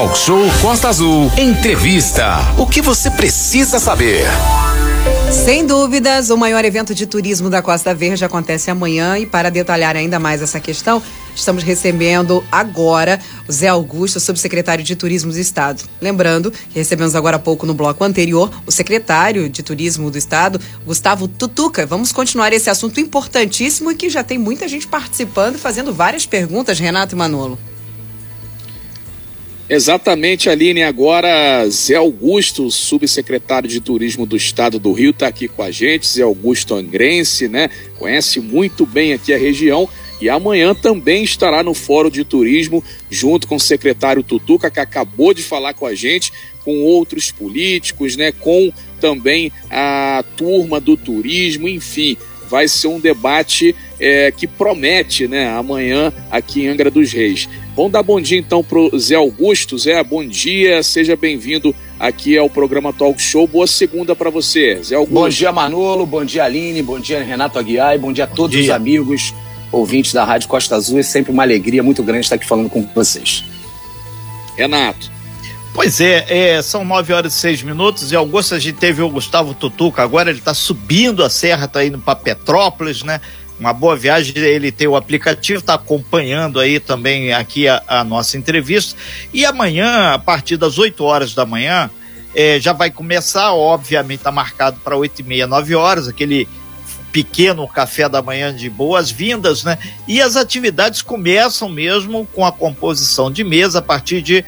Talk Show Costa Azul. Entrevista. O que você precisa saber? Sem dúvidas, o maior evento de turismo da Costa Verde acontece amanhã e para detalhar ainda mais essa questão, estamos recebendo agora o Zé Augusto, subsecretário de Turismo do Estado. Lembrando que recebemos agora há pouco no bloco anterior o secretário de Turismo do Estado, Gustavo Tutuca. Vamos continuar esse assunto importantíssimo e que já tem muita gente participando e fazendo várias perguntas, Renato e Manolo. Exatamente, Aline. Agora, Zé Augusto, subsecretário de Turismo do Estado do Rio, está aqui com a gente. Zé Augusto Angrense, né? Conhece muito bem aqui a região. E amanhã também estará no Fórum de Turismo, junto com o secretário Tutuca, que acabou de falar com a gente, com outros políticos, né? Com também a turma do turismo, enfim vai ser um debate é, que promete, né, amanhã aqui em Angra dos Reis. Vamos dar bom dia então pro Zé Augusto. Zé, bom dia, seja bem-vindo aqui ao programa Talk Show. Boa segunda para você, Zé Augusto. Bom dia, Manolo, bom dia, Aline, bom dia, Renato Aguiar, e bom dia a todos dia. os amigos ouvintes da Rádio Costa Azul. É sempre uma alegria muito grande estar aqui falando com vocês. Renato. Pois é, é, são nove horas e seis minutos. e Augusto a gente teve o Gustavo Tutuca, agora ele está subindo a serra, está indo para Petrópolis, né? Uma boa viagem, ele tem o aplicativo, está acompanhando aí também aqui a, a, nossa entrevista. E amanhã, a partir das 8 horas da manhã, é, já vai começar, obviamente está marcado para oito e meia, nove horas, aquele pequeno café da manhã de boas-vindas, né? E as atividades começam mesmo com a composição de mesa a partir de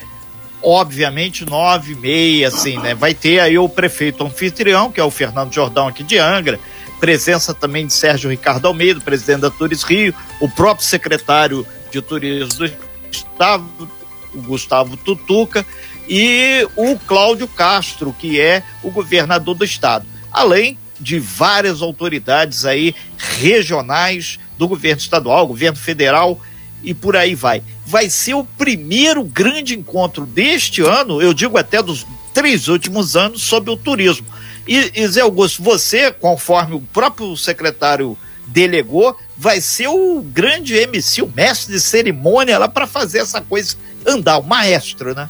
obviamente nove e meia, assim, né? Vai ter aí o prefeito anfitrião, que é o Fernando Jordão aqui de Angra, presença também de Sérgio Ricardo Almeida, presidente da Turis Rio, o próprio secretário de Turismo do Estado, o Gustavo Tutuca, e o Cláudio Castro, que é o governador do estado. Além de várias autoridades aí regionais do governo estadual, governo federal e por aí vai. Vai ser o primeiro grande encontro deste ano, eu digo até dos três últimos anos, sobre o turismo. E, e Zé Augusto, você, conforme o próprio secretário delegou, vai ser o grande MC, o mestre de cerimônia lá para fazer essa coisa andar, o maestro, né?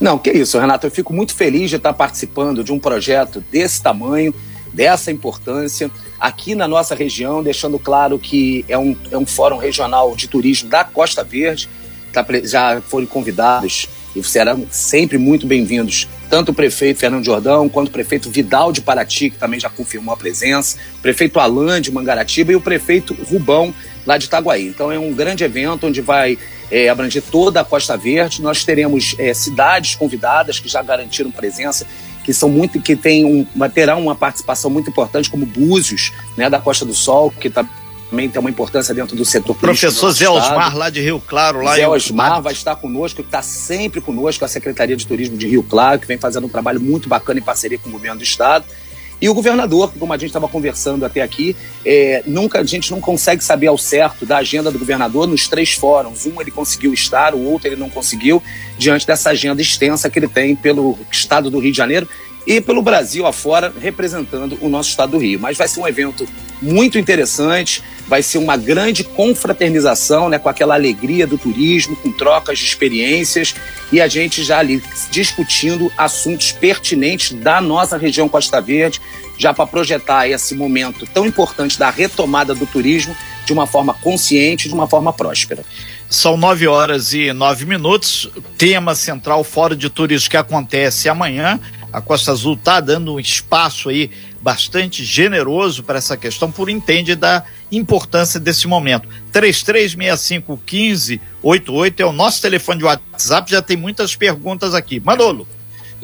Não, que isso, Renato. Eu fico muito feliz de estar participando de um projeto desse tamanho, dessa importância, aqui na nossa região, deixando claro que é um, é um fórum regional de turismo da Costa Verde. Tá, já foram convidados e serão sempre muito bem-vindos, tanto o prefeito Fernando Jordão, quanto o prefeito Vidal de Paraty, que também já confirmou a presença, o prefeito Alain de Mangaratiba e o prefeito Rubão, lá de Itaguaí. Então é um grande evento onde vai é, abranger toda a Costa Verde. Nós teremos é, cidades convidadas que já garantiram presença, que são muito, que tem um, terão uma participação muito importante, como Búzios, né, da Costa do Sol, que está também tem uma importância dentro do setor Professor Zé Osmar, lá de Rio Claro. Lá Zé Osmar vai estar conosco, que está sempre conosco, a Secretaria de Turismo de Rio Claro, que vem fazendo um trabalho muito bacana em parceria com o governo do Estado. E o governador, como a gente estava conversando até aqui, é, nunca a gente não consegue saber ao certo da agenda do governador nos três fóruns. Um ele conseguiu estar, o outro ele não conseguiu, diante dessa agenda extensa que ele tem pelo estado do Rio de Janeiro e pelo Brasil afora, representando o nosso estado do Rio. Mas vai ser um evento muito interessante, vai ser uma grande confraternização, né, com aquela alegria do turismo, com trocas de experiências e a gente já ali discutindo assuntos pertinentes da nossa região Costa Verde, já para projetar esse momento tão importante da retomada do turismo de uma forma consciente, de uma forma próspera. São nove horas e nove minutos. Tema central Fórum de Turismo que acontece amanhã. A Costa Azul está dando um espaço aí bastante generoso para essa questão, por entende da importância desse momento. 3365 1588 é o nosso telefone de WhatsApp, já tem muitas perguntas aqui. Manolo.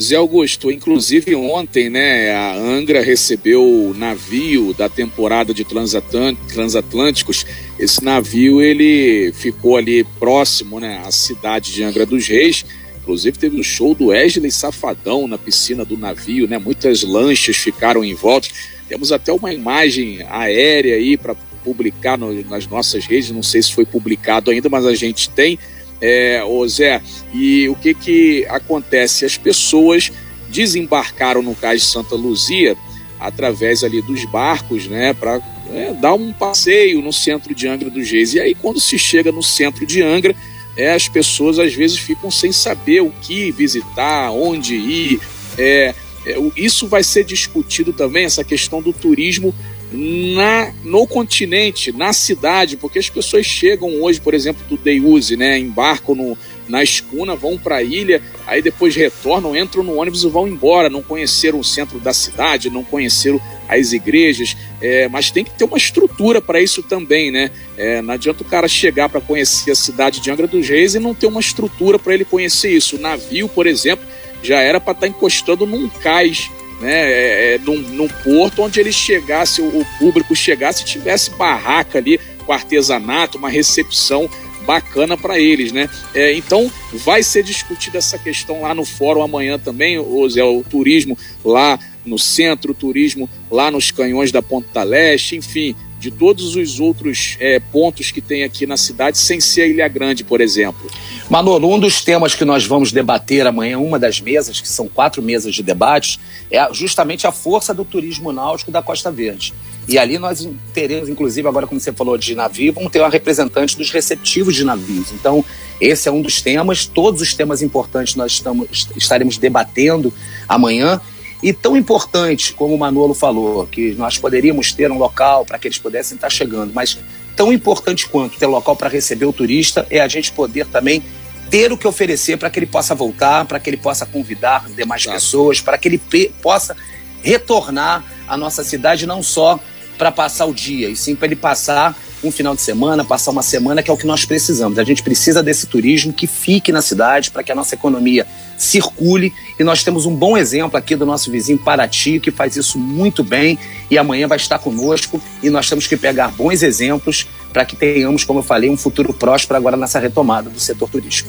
Zé Augusto, inclusive ontem, né, a Angra recebeu o navio da temporada de transatlânticos. Esse navio ele ficou ali próximo, né, à cidade de Angra dos Reis. Inclusive teve o um show do Wesley Safadão na piscina do navio, né? Muitas lanchas ficaram em volta. Temos até uma imagem aérea aí para publicar no, nas nossas redes. Não sei se foi publicado ainda, mas a gente tem é, ô Zé, e o que que acontece? As pessoas desembarcaram no cais de Santa Luzia através ali dos barcos, né, para é, dar um passeio no centro de Angra dos Reis. E aí, quando se chega no centro de Angra, é, as pessoas às vezes ficam sem saber o que visitar, onde ir. É, é, isso vai ser discutido também, essa questão do turismo na, no continente, na cidade, porque as pessoas chegam hoje, por exemplo, do Deuse, né, embarcam no, na escuna, vão para a ilha, aí depois retornam, entram no ônibus e vão embora, não conheceram o centro da cidade, não conheceram as igrejas, é, mas tem que ter uma estrutura para isso também, né? É, não adianta o cara chegar para conhecer a cidade de Angra dos Reis e não ter uma estrutura para ele conhecer isso. O navio, por exemplo, já era para estar tá encostando num cais né, é, é, num, num, porto onde ele chegasse, o, o público chegasse e tivesse barraca ali com artesanato, uma recepção bacana para eles, né? É, então vai ser discutida essa questão lá no fórum amanhã também, o Zé, o turismo lá no centro, o turismo lá nos canhões da Ponta Leste, enfim, de todos os outros é, pontos que tem aqui na cidade, sem ser a Ilha Grande, por exemplo. Manolo, um dos temas que nós vamos debater amanhã, uma das mesas, que são quatro mesas de debate, é justamente a força do turismo náutico da Costa Verde. E ali nós teremos, inclusive, agora como você falou de navio, vamos ter uma representante dos receptivos de navios. Então, esse é um dos temas. Todos os temas importantes nós estamos, estaremos debatendo amanhã. E tão importante, como o Manolo falou, que nós poderíamos ter um local para que eles pudessem estar chegando, mas tão importante quanto ter local para receber o turista é a gente poder também ter o que oferecer para que ele possa voltar, para que ele possa convidar demais claro. pessoas, para que ele possa retornar à nossa cidade não só para passar o dia, e sim para ele passar um final de semana, passar uma semana, que é o que nós precisamos. A gente precisa desse turismo que fique na cidade para que a nossa economia circule. E nós temos um bom exemplo aqui do nosso vizinho Paraty, que faz isso muito bem e amanhã vai estar conosco. E nós temos que pegar bons exemplos para que tenhamos, como eu falei, um futuro próspero agora nessa retomada do setor turístico.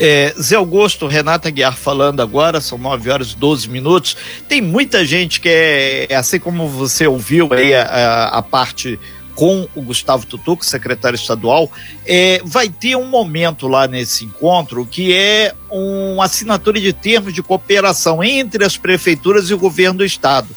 É, Zé Augusto, Renata Guiar falando agora, são 9 horas e 12 minutos. Tem muita gente que é, assim como você ouviu aí a, a, a parte com o Gustavo Tutuco, secretário estadual, é, vai ter um momento lá nesse encontro que é uma assinatura de termos de cooperação entre as prefeituras e o governo do estado.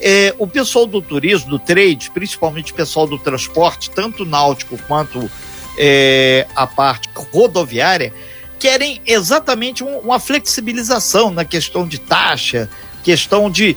É, o pessoal do turismo, do trade, principalmente o pessoal do transporte, tanto náutico quanto é, a parte rodoviária, querem exatamente um, uma flexibilização na questão de taxa, questão de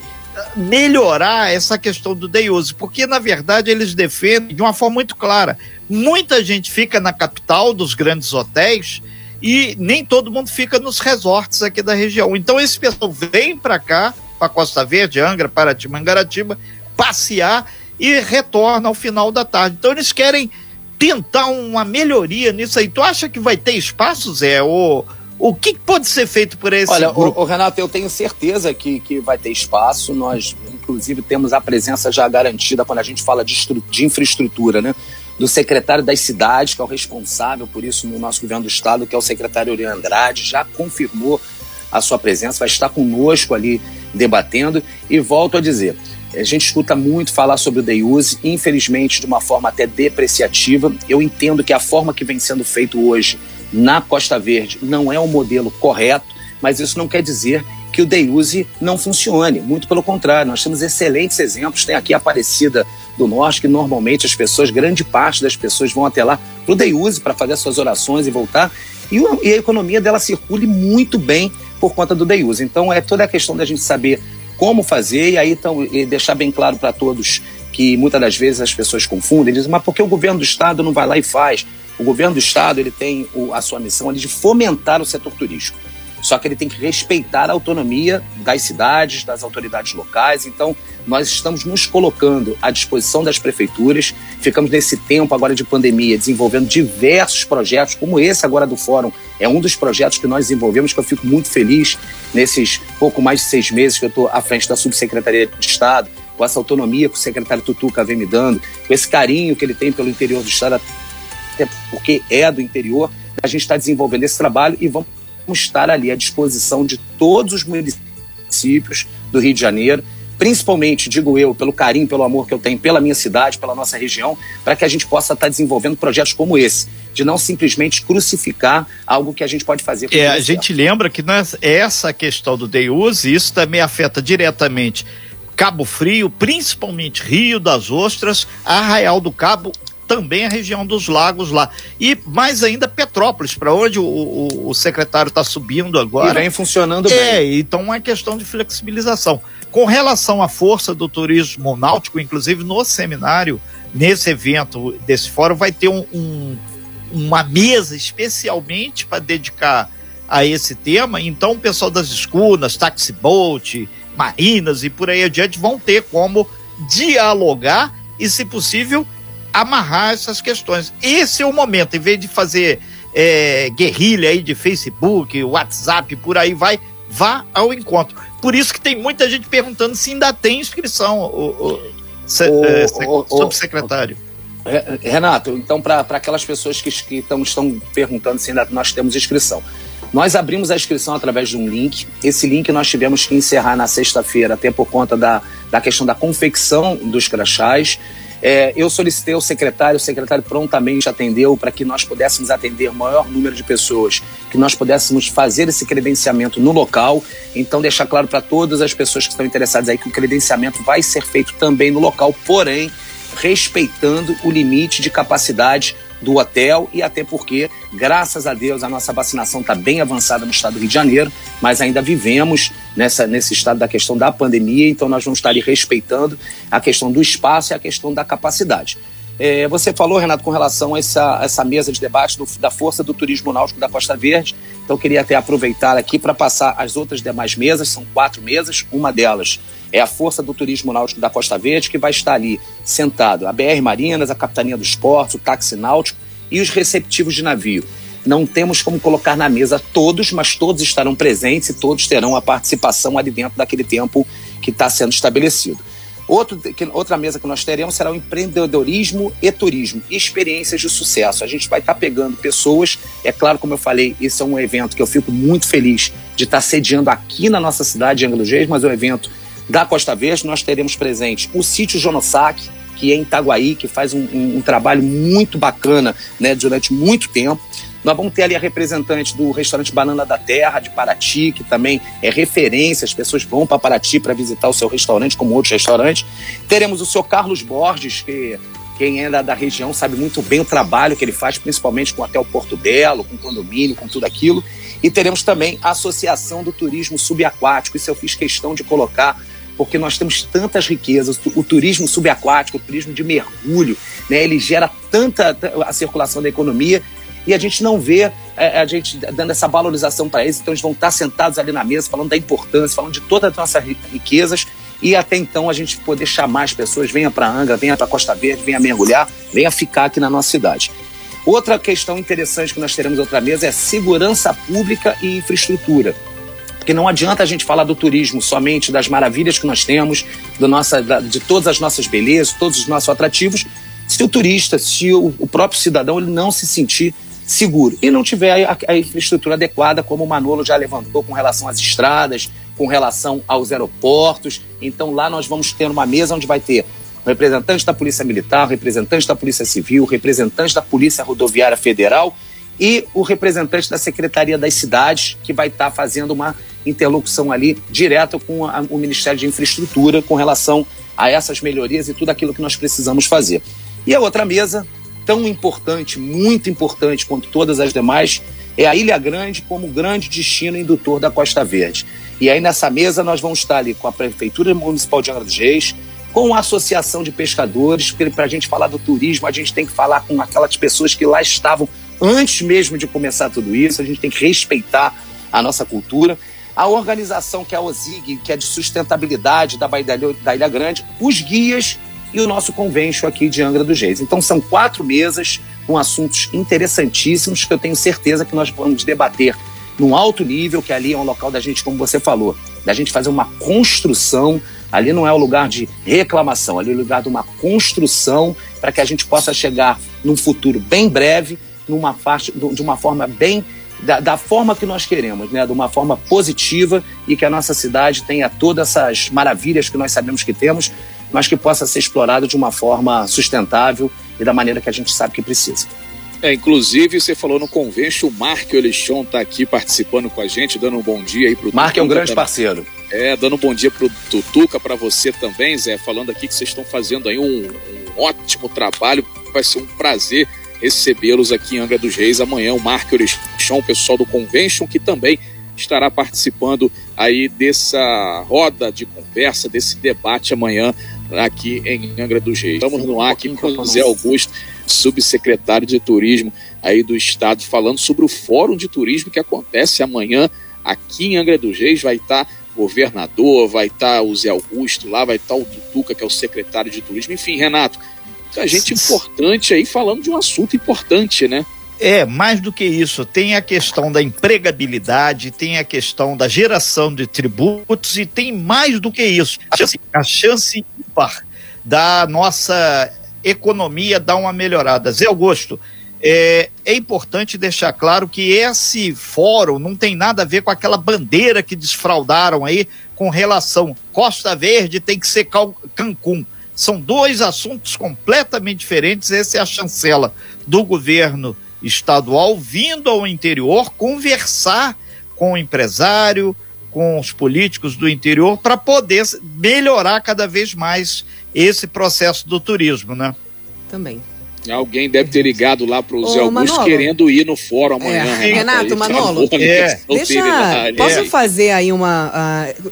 melhorar essa questão do day use, porque na verdade eles defendem de uma forma muito clara. Muita gente fica na capital dos grandes hotéis e nem todo mundo fica nos resorts aqui da região. Então esse pessoal vem para cá, para Costa Verde, Angra, Paraty, Mangaratiba, passear e retorna ao final da tarde. Então eles querem tentar uma melhoria nisso aí. Tu acha que vai ter espaço, Zé? Ou o que pode ser feito por esse Olha, grupo? O, o Renato, eu tenho certeza que, que vai ter espaço. Nós, inclusive, temos a presença já garantida quando a gente fala de, de infraestrutura, né? Do secretário das cidades, que é o responsável por isso no nosso governo do estado, que é o secretário Uri Andrade, já confirmou a sua presença, vai estar conosco ali debatendo. E volto a dizer, a gente escuta muito falar sobre o day use, infelizmente de uma forma até depreciativa. Eu entendo que a forma que vem sendo feito hoje na Costa Verde não é o modelo correto, mas isso não quer dizer que o Deuse não funcione. Muito pelo contrário, nós temos excelentes exemplos. Tem aqui a Aparecida do Norte, que normalmente as pessoas, grande parte das pessoas vão até lá para o Deuse para fazer suas orações e voltar. E, e, a economia dela circule muito bem por conta do Deuse. Então é toda a questão da gente saber como fazer e aí então, e deixar bem claro para todos que muitas das vezes as pessoas confundem, dizem, mas por que o governo do estado não vai lá e faz? O governo do estado ele tem a sua missão de fomentar o setor turístico. Só que ele tem que respeitar a autonomia das cidades, das autoridades locais. Então, nós estamos nos colocando à disposição das prefeituras. Ficamos nesse tempo agora de pandemia desenvolvendo diversos projetos, como esse agora do Fórum. É um dos projetos que nós desenvolvemos, que eu fico muito feliz nesses pouco mais de seis meses que eu estou à frente da Subsecretaria de Estado, com essa autonomia que o secretário Tutuca vem me dando, com esse carinho que ele tem pelo interior do Estado, até porque é do interior, a gente está desenvolvendo esse trabalho e vamos estar ali à disposição de todos os municípios do Rio de Janeiro, principalmente, digo eu, pelo carinho, pelo amor que eu tenho pela minha cidade, pela nossa região, para que a gente possa estar desenvolvendo projetos como esse, de não simplesmente crucificar algo que a gente pode fazer. É, a gente lembra que nós, essa questão do day use, isso também afeta diretamente Cabo Frio, principalmente Rio das Ostras, Arraial do Cabo também a região dos lagos lá. E mais ainda Petrópolis, para onde o, o, o secretário está subindo agora. E vem funcionando é, bem. É, então é uma questão de flexibilização. Com relação à força do turismo náutico, inclusive no seminário, nesse evento, desse fórum, vai ter um, um uma mesa especialmente para dedicar a esse tema. Então, o pessoal das escunas, taxi boat, marinas e por aí adiante vão ter como dialogar e, se possível, amarrar essas questões. Esse é o momento, em vez de fazer é, guerrilha aí de Facebook, WhatsApp, por aí vai, vá ao encontro. Por isso que tem muita gente perguntando se ainda tem inscrição, o, o, se, o, é, o subsecretário. Renato, então, para aquelas pessoas que, que tão, estão perguntando se ainda nós temos inscrição. Nós abrimos a inscrição através de um link. Esse link nós tivemos que encerrar na sexta-feira, até por conta da, da questão da confecção dos crachás. É, eu solicitei ao secretário, o secretário prontamente atendeu para que nós pudéssemos atender o maior número de pessoas, que nós pudéssemos fazer esse credenciamento no local. Então, deixar claro para todas as pessoas que estão interessadas aí que o credenciamento vai ser feito também no local, porém, respeitando o limite de capacidade do hotel e até porque, graças a Deus, a nossa vacinação está bem avançada no estado do Rio de Janeiro, mas ainda vivemos nessa, nesse estado da questão da pandemia, então nós vamos estar ali respeitando a questão do espaço e a questão da capacidade. É, você falou, Renato, com relação a essa, essa mesa de debate do, da força do turismo náutico da Costa Verde. Então, queria até aproveitar aqui para passar as outras demais mesas, são quatro mesas. Uma delas é a força do turismo náutico da Costa Verde, que vai estar ali sentado a BR Marinas, a Capitania dos Portos, o táxi náutico e os receptivos de navio. Não temos como colocar na mesa todos, mas todos estarão presentes e todos terão a participação ali dentro daquele tempo que está sendo estabelecido. Outro, que, outra mesa que nós teremos será o empreendedorismo e turismo, experiências de sucesso. A gente vai estar tá pegando pessoas, é claro, como eu falei, esse é um evento que eu fico muito feliz de estar tá sediando aqui na nossa cidade de Angra Reis, mas é um evento da Costa Verde. Nós teremos presente o sítio Jonossac, que é em Itaguaí, que faz um, um, um trabalho muito bacana né, durante muito tempo. Nós vamos ter ali a representante do restaurante Banana da Terra, de Paraty, que também é referência, as pessoas vão para Paraty para visitar o seu restaurante, como outros restaurantes. Teremos o senhor Carlos Borges, que quem é da, da, região sabe muito bem o trabalho que ele faz, principalmente com o Hotel Porto Belo, com condomínio, com tudo aquilo. E teremos também a Associação do Turismo Subaquático, isso eu fiz questão de colocar, porque nós temos tantas riquezas. O turismo subaquático, o turismo de mergulho, né, ele gera tanta a circulação da economia e a gente não vê é, a gente dando essa valorização para eles. Então, eles vão estar sentados ali na mesa, falando da importância, falando de todas as nossas riquezas. E até então a gente poder chamar as pessoas, venha para Angra, venha para Costa Verde, venha mergulhar, venha ficar aqui na nossa cidade. Outra questão interessante que nós teremos outra mesa é segurança pública e infraestrutura. Porque não adianta a gente falar do turismo somente das maravilhas que nós temos, do nossa, de todas as nossas belezas, todos os nossos atrativos, se o turista, se o, próprio cidadão ele não se sentir seguro e não tiver a, a, infraestrutura adequada, como o Manolo já levantou com relação às estradas, com relação aos aeroportos. Então lá nós vamos ter uma mesa onde vai ter representante da Polícia Militar, representante da Polícia Civil, representante da Polícia Rodoviária Federal e o representante da Secretaria das Cidades, que vai estar fazendo uma interlocução ali direta com a, o Ministério de Infraestrutura com relação a essas melhorias e tudo aquilo que nós precisamos fazer. E a outra mesa tão importante, muito importante quanto todas as demais, é a Ilha Grande como grande destino indutor da Costa Verde. E aí nessa mesa nós vamos estar ali com a Prefeitura Municipal de Angra dos Reis, com a Associação de Pescadores, porque para a gente falar do turismo, a gente tem que falar com aquelas pessoas que lá estavam antes mesmo de começar tudo isso, a gente tem que respeitar a nossa cultura. A organização que é a OSIG, que é de sustentabilidade da Baía da Ilha Grande, os guias e o nosso convênio aqui de Angra dos Reis. Então são quatro mesas com assuntos interessantíssimos que eu tenho certeza que nós vamos debater num alto nível, que ali é um local da gente, como você falou, da gente fazer uma construção. Ali não é o lugar de reclamação, ali é o lugar de uma construção para que a gente possa chegar num futuro bem breve, numa faixa, de uma forma bem da, da, forma que nós queremos, né? de uma forma positiva e que a nossa cidade tenha todas essas maravilhas que nós sabemos que temos, mas que possa ser explorado de uma forma sustentável e da maneira que a gente sabe que precisa. É, inclusive, você falou no convênio, o Mark Olechon está aqui participando com a gente, dando um bom dia aí para o Mark é um grande dando, parceiro. É, dando um bom dia para o Tutuca, para você também, Zé, falando aqui que vocês estão fazendo aí um, um ótimo trabalho vai ser um prazer recebê-los aqui em Angra dos Reis amanhã. O Marco Orechon, o pessoal do Convention, que também estará participando aí dessa roda de conversa, desse debate amanhã aqui em Angra dos Reis. Estamos no ar aqui com o Zé Augusto, subsecretário de Turismo aí do Estado, falando sobre o Fórum de Turismo que acontece amanhã aqui em Angra dos Reis. Vai estar governador, vai estar o Zé Augusto lá, vai estar o Tutuca, que é o secretário de Turismo. Enfim, Renato, muita gente importante aí falando de um assunto importante, né? É, mais do que isso, tem a questão da empregabilidade, tem a questão da geração de tributos e tem mais do que isso. A chance, a chance ímpar da nossa economia dar uma melhorada. Zé Augusto, é, é, importante deixar claro que esse fórum não tem nada a ver com aquela bandeira que desfraudaram aí com relação Costa Verde tem que ser Cancún. São dois assuntos completamente diferentes. Essa é a chancela do governo estadual vindo ao interior conversar com o empresário, com os políticos do interior para poder melhorar cada vez mais esse processo do turismo, né? Também. Alguém deve ter ligado lá para o Zé Augusto querendo ir no fórum amanhã. É. Renato, Manolo, é. deixa, posso é. fazer aí uma...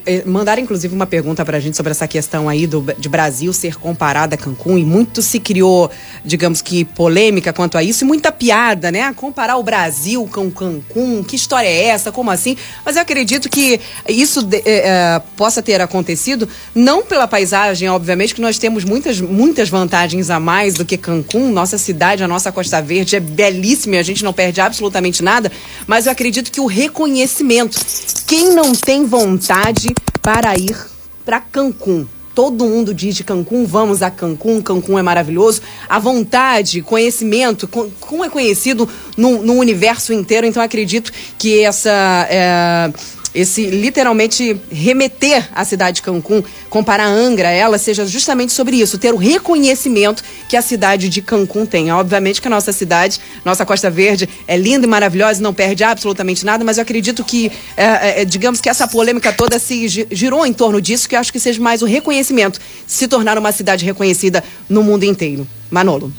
Uh, mandar inclusive uma pergunta para a gente sobre essa questão aí do, de Brasil ser comparada a Cancún e muito se criou, digamos que, polêmica quanto a isso e muita piada, né? Comparar o Brasil com Cancún, que história é essa, como assim? Mas eu acredito que isso de, uh, possa ter acontecido não pela paisagem, obviamente, que nós temos muitas, muitas vantagens a mais do que Cancún, nossa cidade, a nossa Costa Verde é belíssima e a gente não perde absolutamente nada, mas eu acredito que o reconhecimento. Quem não tem vontade para ir para Cancún? Todo mundo diz de Cancún, vamos a Cancún, Cancún é maravilhoso. A vontade, conhecimento, Cancún é conhecido no, no universo inteiro, então acredito que essa. É esse literalmente remeter à cidade de Cancún, comparar Angra a ela, seja justamente sobre isso, ter o reconhecimento que a cidade de Cancún tem. Obviamente que a nossa cidade, nossa Costa Verde, é linda e maravilhosa, não perde absolutamente nada, mas eu acredito que, é, é, é digamos que essa polêmica toda se girou em torno disso, que eu acho que seja mais o reconhecimento, se tornar uma cidade reconhecida no mundo inteiro. Manolo.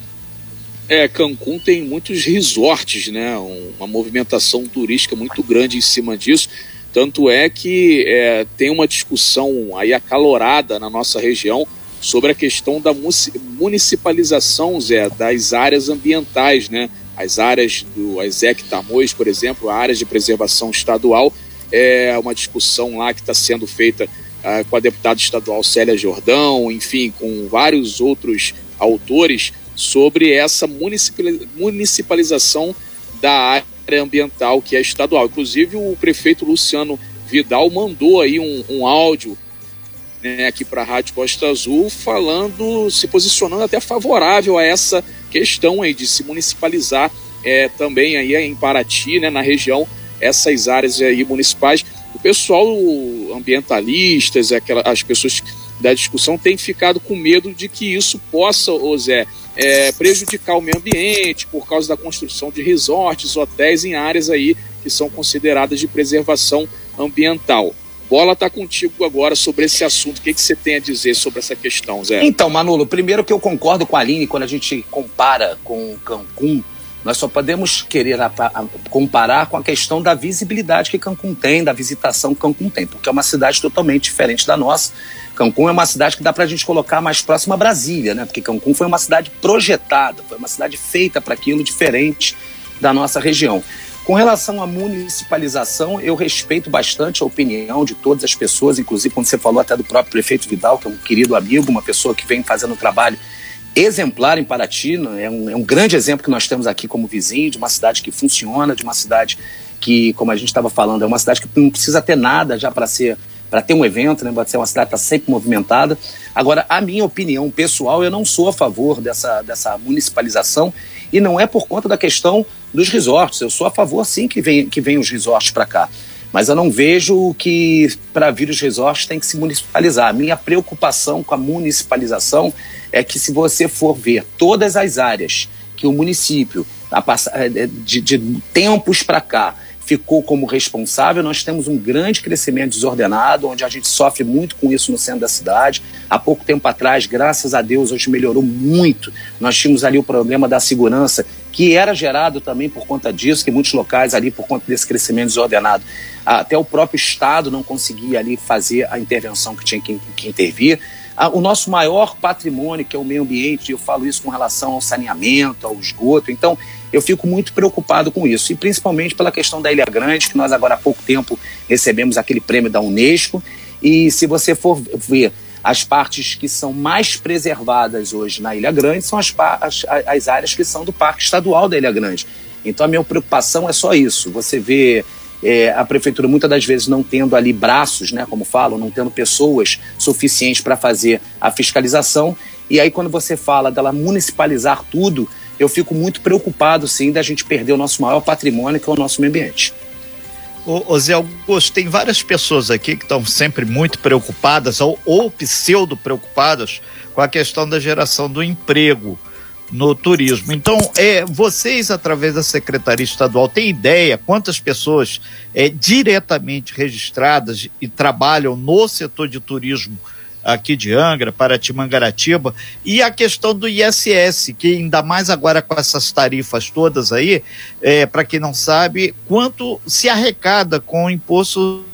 É, Cancún tem muitos resorts, né? Uma movimentação turística muito grande em cima disso. Tanto é que é, tem uma discussão aí acalorada na nossa região sobre a questão da municipalização, Zé, das áreas ambientais, né? As áreas do ASEC Tamoios, por exemplo, áreas de preservação estadual, é uma discussão lá que está sendo feita uh, com a deputada estadual Célia Jordão, enfim, com vários outros autores sobre essa municipalização da área ambiental que é estadual. Inclusive, o prefeito Luciano Vidal mandou aí um, um áudio né, aqui para a Rádio Costa Azul falando, se posicionando até favorável a essa questão aí de se municipalizar é, também aí em Paraty, né, na região, essas áreas aí municipais. O pessoal ambientalistas, aquela, as pessoas da discussão têm ficado com medo de que isso possa, ô Zé, é, prejudicar o meio ambiente por causa da construção de resorts, hotéis em áreas aí que são consideradas de preservação ambiental. Bola está contigo agora sobre esse assunto. O que, que você tem a dizer sobre essa questão, Zé? Então, Manolo, primeiro que eu concordo com a Aline quando a gente compara com Cancún, nós só podemos querer comparar com a questão da visibilidade que Cancún tem, da visitação que Cancún tem, porque é uma cidade totalmente diferente da nossa Cancún é uma cidade que dá para a gente colocar mais próxima a Brasília, né? Porque Cancún foi uma cidade projetada, foi uma cidade feita para aquilo diferente da nossa região. Com relação à municipalização, eu respeito bastante a opinião de todas as pessoas, inclusive quando você falou até do próprio prefeito Vidal, que é um querido amigo, uma pessoa que vem fazendo um trabalho exemplar em Paraty, né? é um, é um grande exemplo que nós temos aqui como vizinho, de uma cidade que funciona, de uma cidade que, como a gente estava falando, é uma cidade que não precisa ter nada já para ser para ter um evento, né? Pode ser uma cidade que está sempre movimentada. Agora, a minha opinião pessoal, eu não sou a favor dessa, dessa municipalização e não é por conta da questão dos resorts. Eu sou a favor, sim, que venham que os resorts para cá. Mas eu não vejo que para vir os resorts tem que se municipalizar. A minha preocupação com a municipalização é que se você for ver todas as áreas que o município, de, de tempos para cá, ficou como responsável. Nós temos um grande crescimento desordenado, onde a gente sofre muito com isso no centro da cidade. Há pouco tempo atrás, graças a Deus, hoje melhorou muito. Nós tínhamos ali o problema da segurança, que era gerado também por conta disso, que muitos locais ali, por conta desse crescimento desordenado, até o próprio Estado não conseguia ali fazer a intervenção que tinha que, que intervir. O nosso maior patrimônio, que é o meio ambiente, eu falo isso com relação ao saneamento, ao esgoto. Então, eu fico muito preocupado com isso, e principalmente pela questão da Ilha Grande, que nós agora há pouco tempo recebemos aquele prêmio da Unesco, e se você for ver as partes que são mais preservadas hoje na Ilha Grande são as, as, as áreas que são do Parque Estadual da Ilha Grande. Então a minha preocupação é só isso. Você vê é, a prefeitura muitas das vezes não tendo ali braços, né, como falam, não tendo pessoas suficientes para fazer a fiscalização. E aí quando você fala dela municipalizar tudo, eu fico muito preocupado, sim, da gente perder o nosso maior patrimônio, que é o nosso meio ambiente. Ô, ô Zé Augusto, tem várias pessoas aqui que estão sempre muito preocupadas ou, ou pseudo preocupadas com a questão da geração do emprego no turismo. Então, é, vocês, através da Secretaria Estadual, têm ideia quantas pessoas é, diretamente registradas e trabalham no setor de turismo aqui de Angra, Paraty, Mangaratiba, e a questão do ISS, que ainda mais agora com essas tarifas todas aí, é, para quem não sabe, quanto se arrecada com o imposto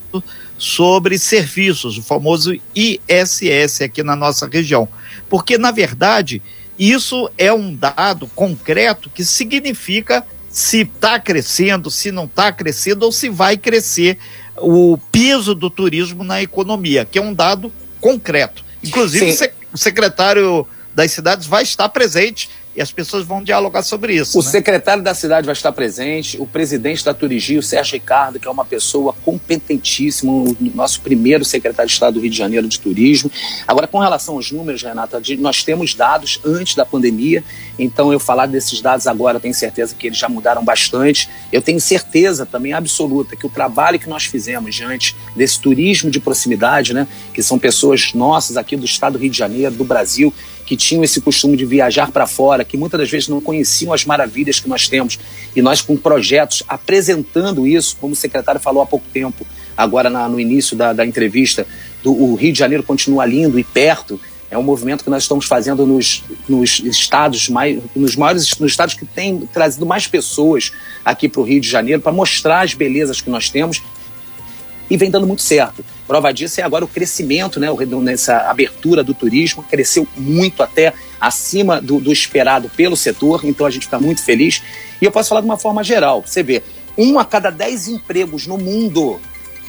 sobre serviços, o famoso ISS aqui na nossa região. Porque, na verdade, isso é um dado concreto que significa se está crescendo, se não está crescendo ou se vai crescer o peso do turismo na economia, que é um dado concreto. Inclusive, Sim. o secretário das cidades vai estar presente e as pessoas vão dialogar sobre isso. O né? secretário da cidade vai estar presente, o presidente da Turigi, o Sérgio Ricardo, que é uma pessoa competentíssima, o nosso primeiro secretário de Estado do Rio de Janeiro de Turismo. Agora, com relação aos números, Renata, nós temos dados antes da pandemia, então eu falar desses dados agora, tenho certeza que eles já mudaram bastante. Eu tenho certeza também absoluta que o trabalho que nós fizemos diante desse turismo de proximidade, né, que são pessoas nossas aqui do Estado do Rio de Janeiro, do Brasil, que tinham esse costume de viajar para fora, que muitas das vezes não conheciam as maravilhas que nós temos. E nós, com projetos, apresentando isso, como o secretário falou há pouco tempo, agora na, no início da, da entrevista, do, o Rio de Janeiro continua lindo e perto. É um movimento que nós estamos fazendo nos, nos estados mais, nos maiores, nos estados que têm trazido mais pessoas aqui para o Rio de Janeiro para mostrar as belezas que nós temos e vem dando muito certo. Prova disso é agora o crescimento, né, nessa abertura do turismo, cresceu muito até acima do, do esperado pelo setor, então a gente fica muito feliz. E eu posso falar de uma forma geral, você vê, um a cada dez empregos no mundo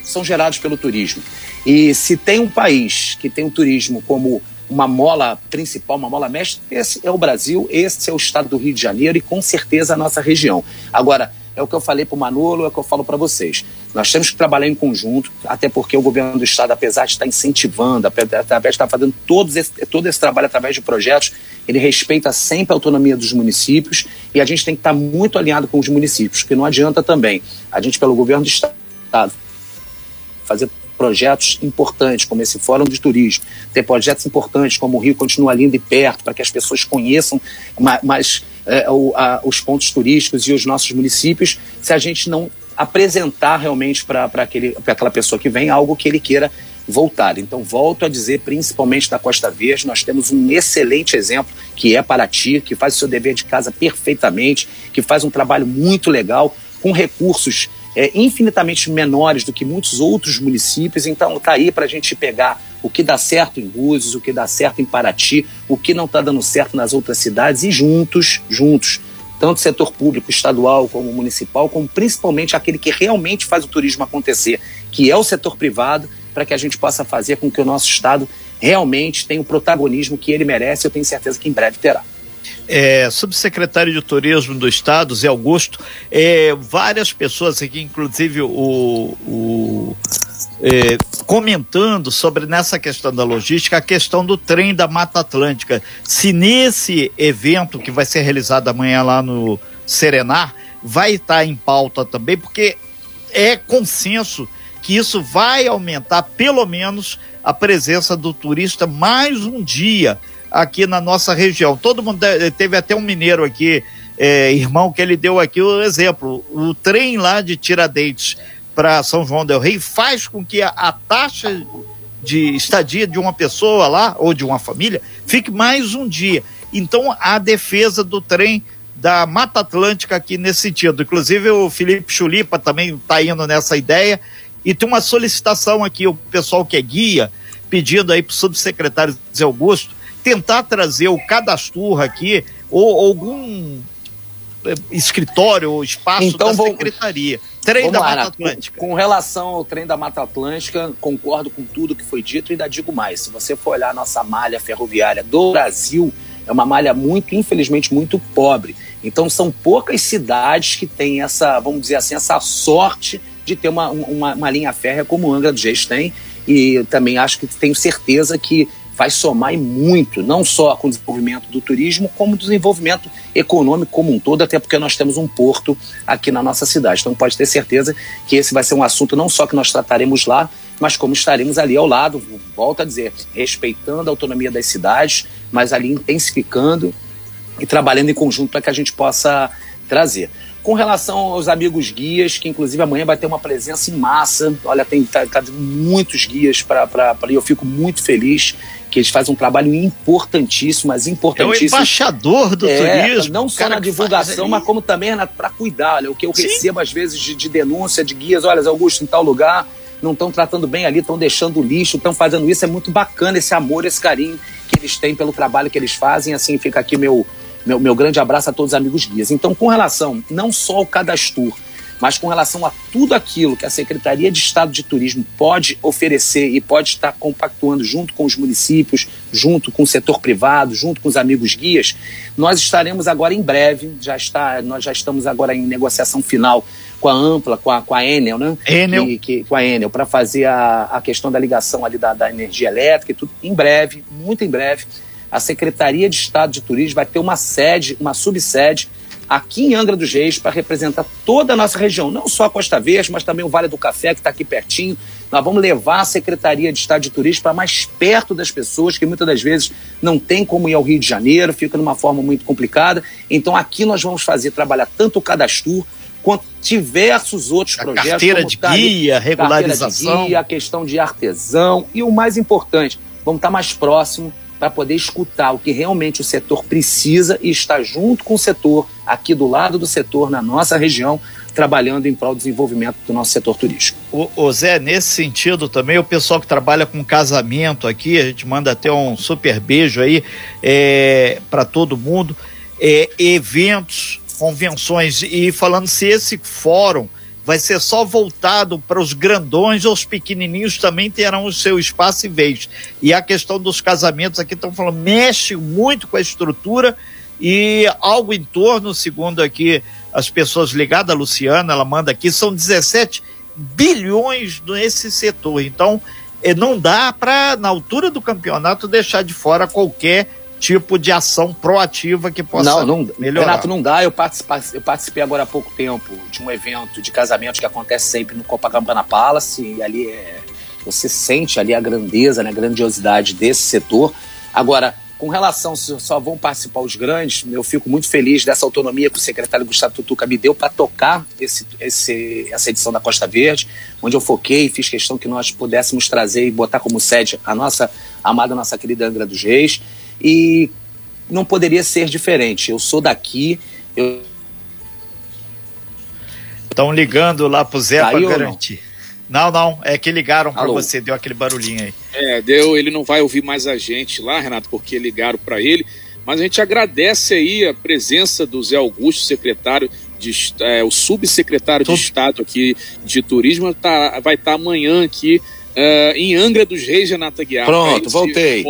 são gerados pelo turismo. E se tem um país que tem o turismo como uma mola principal, uma mola mestre, esse é o Brasil, esse é o estado do Rio de Janeiro e com certeza a nossa região. Agora, é o que eu falei para o Manolo, é o que eu falo para vocês. Nós temos que trabalhar em conjunto, até porque o governo do Estado, apesar de estar incentivando, apesar de estar fazendo todos esse, todo esse trabalho através de projetos, ele respeita sempre a autonomia dos municípios e a gente tem que estar muito alinhado com os municípios, porque não adianta também. A gente, pelo governo do Estado, fazer projetos importantes, como esse Fórum de Turismo, ter projetos importantes como o Rio continua lindo e perto, para que as pessoas conheçam mais é, o, a, os pontos turísticos e os nossos municípios, se a gente não apresentar realmente para aquela pessoa que vem algo que ele queira voltar. Então, volto a dizer, principalmente da Costa Verde, nós temos um excelente exemplo, que é Paraty, que faz o seu dever de casa perfeitamente, que faz um trabalho muito legal, com recursos é, infinitamente menores do que muitos outros municípios. Então, está aí para a gente pegar o que dá certo em Búzios, o que dá certo em Paraty, o que não está dando certo nas outras cidades e juntos, juntos, tanto setor público, estadual como municipal, como principalmente aquele que realmente faz o turismo acontecer, que é o setor privado, para que a gente possa fazer com que o nosso estado realmente tenha o protagonismo que ele merece. Eu tenho certeza que em breve terá é, subsecretário de Turismo do Estado, Zé Augusto, é, várias pessoas aqui, inclusive o, o é, comentando sobre nessa questão da logística, a questão do trem da Mata Atlântica. Se nesse evento que vai ser realizado amanhã lá no Serenar, vai estar em pauta também, porque é consenso que isso vai aumentar pelo menos a presença do turista mais um dia aqui na nossa região. Todo mundo teve até um mineiro aqui é, irmão que ele deu aqui o exemplo. O trem lá de Tiradentes para São João del Rei faz com que a, a, taxa de estadia de uma pessoa lá ou de uma família fique mais um dia. Então a defesa do trem da Mata Atlântica aqui nesse sentido. Inclusive o Felipe Chulipa também está indo nessa ideia e tem uma solicitação aqui o pessoal que é guia pedindo aí para o subsecretário Zé Augusto tentar trazer o cadastro aqui ou algum escritório ou espaço então, da vou... secretaria. Trem Vamos da lá, Mata Atlântica. Com, com, relação ao trem da Mata Atlântica, concordo com tudo que foi dito e ainda digo mais. Se você for olhar a nossa malha ferroviária do Brasil, é uma malha muito, infelizmente, muito pobre. Então são poucas cidades que têm essa, vamos dizer assim, essa sorte de ter uma, uma, uma linha férrea como Angra dos Reis tem. E também acho que tenho certeza que vai somar muito, não só com o desenvolvimento do turismo, como desenvolvimento econômico como um todo, até porque nós temos um porto aqui na nossa cidade. Então pode ter certeza que esse vai ser um assunto não só que nós trataremos lá, mas como estaremos ali ao lado, volto a dizer, respeitando a autonomia das cidades, mas ali intensificando e trabalhando em conjunto para que a gente possa trazer. Com relação aos amigos guias, que inclusive amanhã vai ter uma presença em massa, olha, tem tá, tá muitos guias para ir, eu fico muito feliz que eles fazem um trabalho importantíssimo, mas importantíssimo. É o embaixador do é, turismo. Não só na divulgação, mas como também para cuidar. Olha, o que eu Sim. recebo às vezes de, de, denúncia de guias, olha, Augusto, em tal lugar, não estão tratando bem ali, estão deixando lixo, estão fazendo isso. É muito bacana esse amor, esse carinho que eles têm pelo trabalho que eles fazem. Assim fica aqui meu, meu, meu grande abraço a todos os amigos guias. Então, com relação não só ao cadastro, mas com relação a tudo aquilo que a Secretaria de Estado de Turismo pode oferecer e pode estar compactuando junto com os municípios, junto com o setor privado, junto com os amigos guias, nós estaremos agora em breve, já está, nós já estamos agora em negociação final com a Ampla, com a, com a Enel, né? Enel. Que, que, com a Enel, para fazer a, a questão da ligação ali da, da energia elétrica e tudo. Em breve, muito em breve, a Secretaria de Estado de Turismo vai ter uma sede, uma subsede aqui em Angra dos Reis para representar toda a nossa região, não só a Costa Verde, mas também o Vale do Café, que está aqui pertinho. Nós vamos levar a Secretaria de Estado de Turismo para mais perto das pessoas, que muitas das vezes não tem como ir ao Rio de Janeiro, fica numa forma muito complicada. Então aqui nós vamos fazer, trabalhar tanto o cadastro, quanto diversos outros a projetos. Carteira de tá guia, regularização. Carteira de guia, a questão de artesão e o mais importante, vamos estar mais próximo para poder escutar o que realmente o setor precisa e estar junto com o setor, aqui do lado do setor, na nossa região, trabalhando em prol do desenvolvimento do nosso setor turístico. O, o, Zé, nesse sentido também, o pessoal que trabalha com casamento aqui, a gente manda até um super beijo aí é, para todo mundo, é, eventos, convenções, e falando se esse fórum vai ser só voltado para os grandões os pequenininhos também terão o seu espaço e vez. E a questão dos casamentos aqui estão falando, mexe muito com a estrutura e algo em torno, segundo aqui as pessoas ligadas, a Luciana, ela manda aqui, são 17 bilhões nesse setor. Então, eh, não dá para, na altura do campeonato, deixar de fora qualquer tipo de ação proativa que possa não, não, melhorar. Renato, não dá. Eu participei, eu participei agora há pouco tempo de um evento de casamento que acontece sempre no Copacabana Palace e ali é, você sente ali a grandeza, né, a grandiosidade desse setor. Agora, com relação se só vão participar os grandes, eu fico muito feliz dessa autonomia que o secretário Gustavo Tutuca me deu para tocar esse, esse, essa edição da Costa Verde, onde eu foquei e fiz questão que nós pudéssemos trazer e botar como sede a nossa amada, nossa querida Angra dos Reis e não poderia ser diferente. Eu sou daqui. Eu... Estão ligando lá pro Zé para garantir. Não? não, é que ligaram para você, deu aquele barulhinho aí. É, deu, ele não vai ouvir mais a gente lá, Renato, porque ligaram para ele. Mas a gente agradece aí a presença do Zé Augusto, secretário de, é, o subsecretário de Estado aqui de Turismo, tá, vai estar tá amanhã aqui Uh, em Angra dos Reis, Renata Guiar. Pronto, voltei.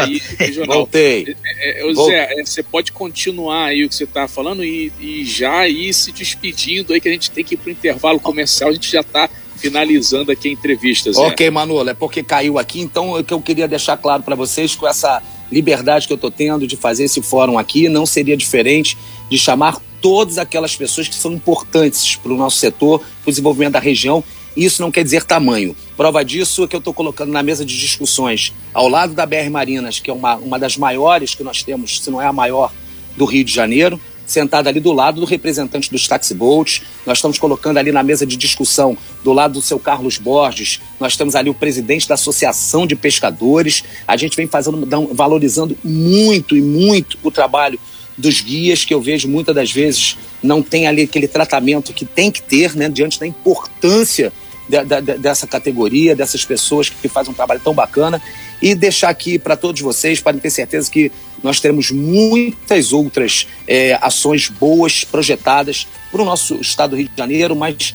Aí, voltei. É, é, Zé, é, você pode continuar aí o que você está falando e, e, já ir se despedindo aí, que a gente tem que ir para o intervalo comercial, a gente já está finalizando aqui a entrevista, Zé. Ok, Manolo, é porque caiu aqui, então o que eu queria deixar claro para vocês com essa liberdade que eu estou tendo de fazer esse fórum aqui, não seria diferente de chamar todas aquelas pessoas que são importantes para o nosso setor, para o desenvolvimento da região isso não quer dizer tamanho. Prova disso é que eu estou colocando na mesa de discussões, ao lado da BR Marinas, que é uma, uma das maiores que nós temos, se não é a maior, do Rio de Janeiro, sentada ali do lado do representante dos taxiboats. Nós estamos colocando ali na mesa de discussão, do lado do seu Carlos Borges, nós temos ali o presidente da Associação de Pescadores. A gente vem fazendo, valorizando muito e muito o trabalho dos guias, que eu vejo muitas das vezes não tem ali aquele tratamento que tem que ter, né, diante da importância de, de, dessa categoria, dessas pessoas que, fazem um trabalho tão bacana. E deixar aqui para todos vocês, podem ter certeza que nós teremos muitas outras é, ações boas projetadas para o nosso estado do Rio de Janeiro, mas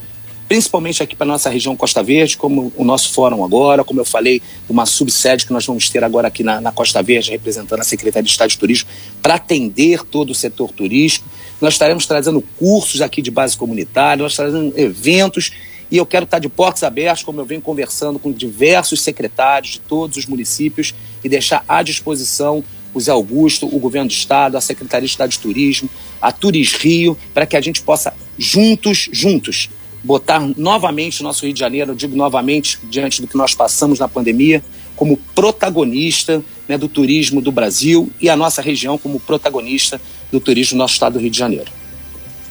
principalmente aqui para nossa região Costa Verde, como o nosso fórum agora, como eu falei, uma subsede que nós vamos ter agora aqui na, na Costa Verde, representando a Secretaria de Estado de Turismo, para atender todo o setor turístico. Nós estaremos trazendo cursos aqui de base comunitária, nós trazendo eventos e eu quero estar de portas abertas, como eu venho conversando com diversos secretários de todos os municípios e deixar à disposição o Zé Augusto, o governo do estado, a Secretaria de Estado de Turismo, a Turis Rio, para que a gente possa juntos, juntos, botar novamente o nosso Rio de Janeiro, eu digo novamente, diante do que nós passamos na pandemia, como protagonista né, do turismo do Brasil e a nossa região como protagonista do turismo do nosso estado do Rio de Janeiro.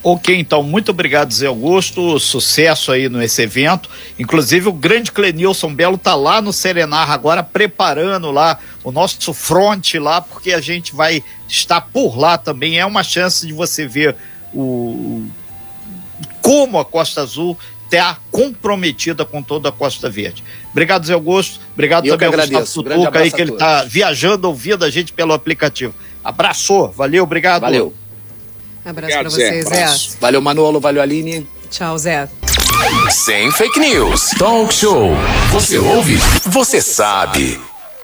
Ok, então, muito obrigado, Zé Augusto. Sucesso aí nesse evento. Inclusive, o grande Clenilson Belo tá lá no Serenar agora, preparando lá o nosso front lá, porque a gente vai estar por lá também. É uma chance de você ver o como a Costa Azul está comprometida com toda a Costa Verde. Obrigado, Zé Augusto. Obrigado Eu também ao Gustavo Tutuca aí, que ele está viajando, ouvindo a gente pelo aplicativo. Abraço, valeu, obrigado. Valeu. Abraço para você, Zé. Zé. Valeu, Manolo, valeu, Aline. Tchau, Zé. Sem fake news. Talk show. Você ouve? Você sabe.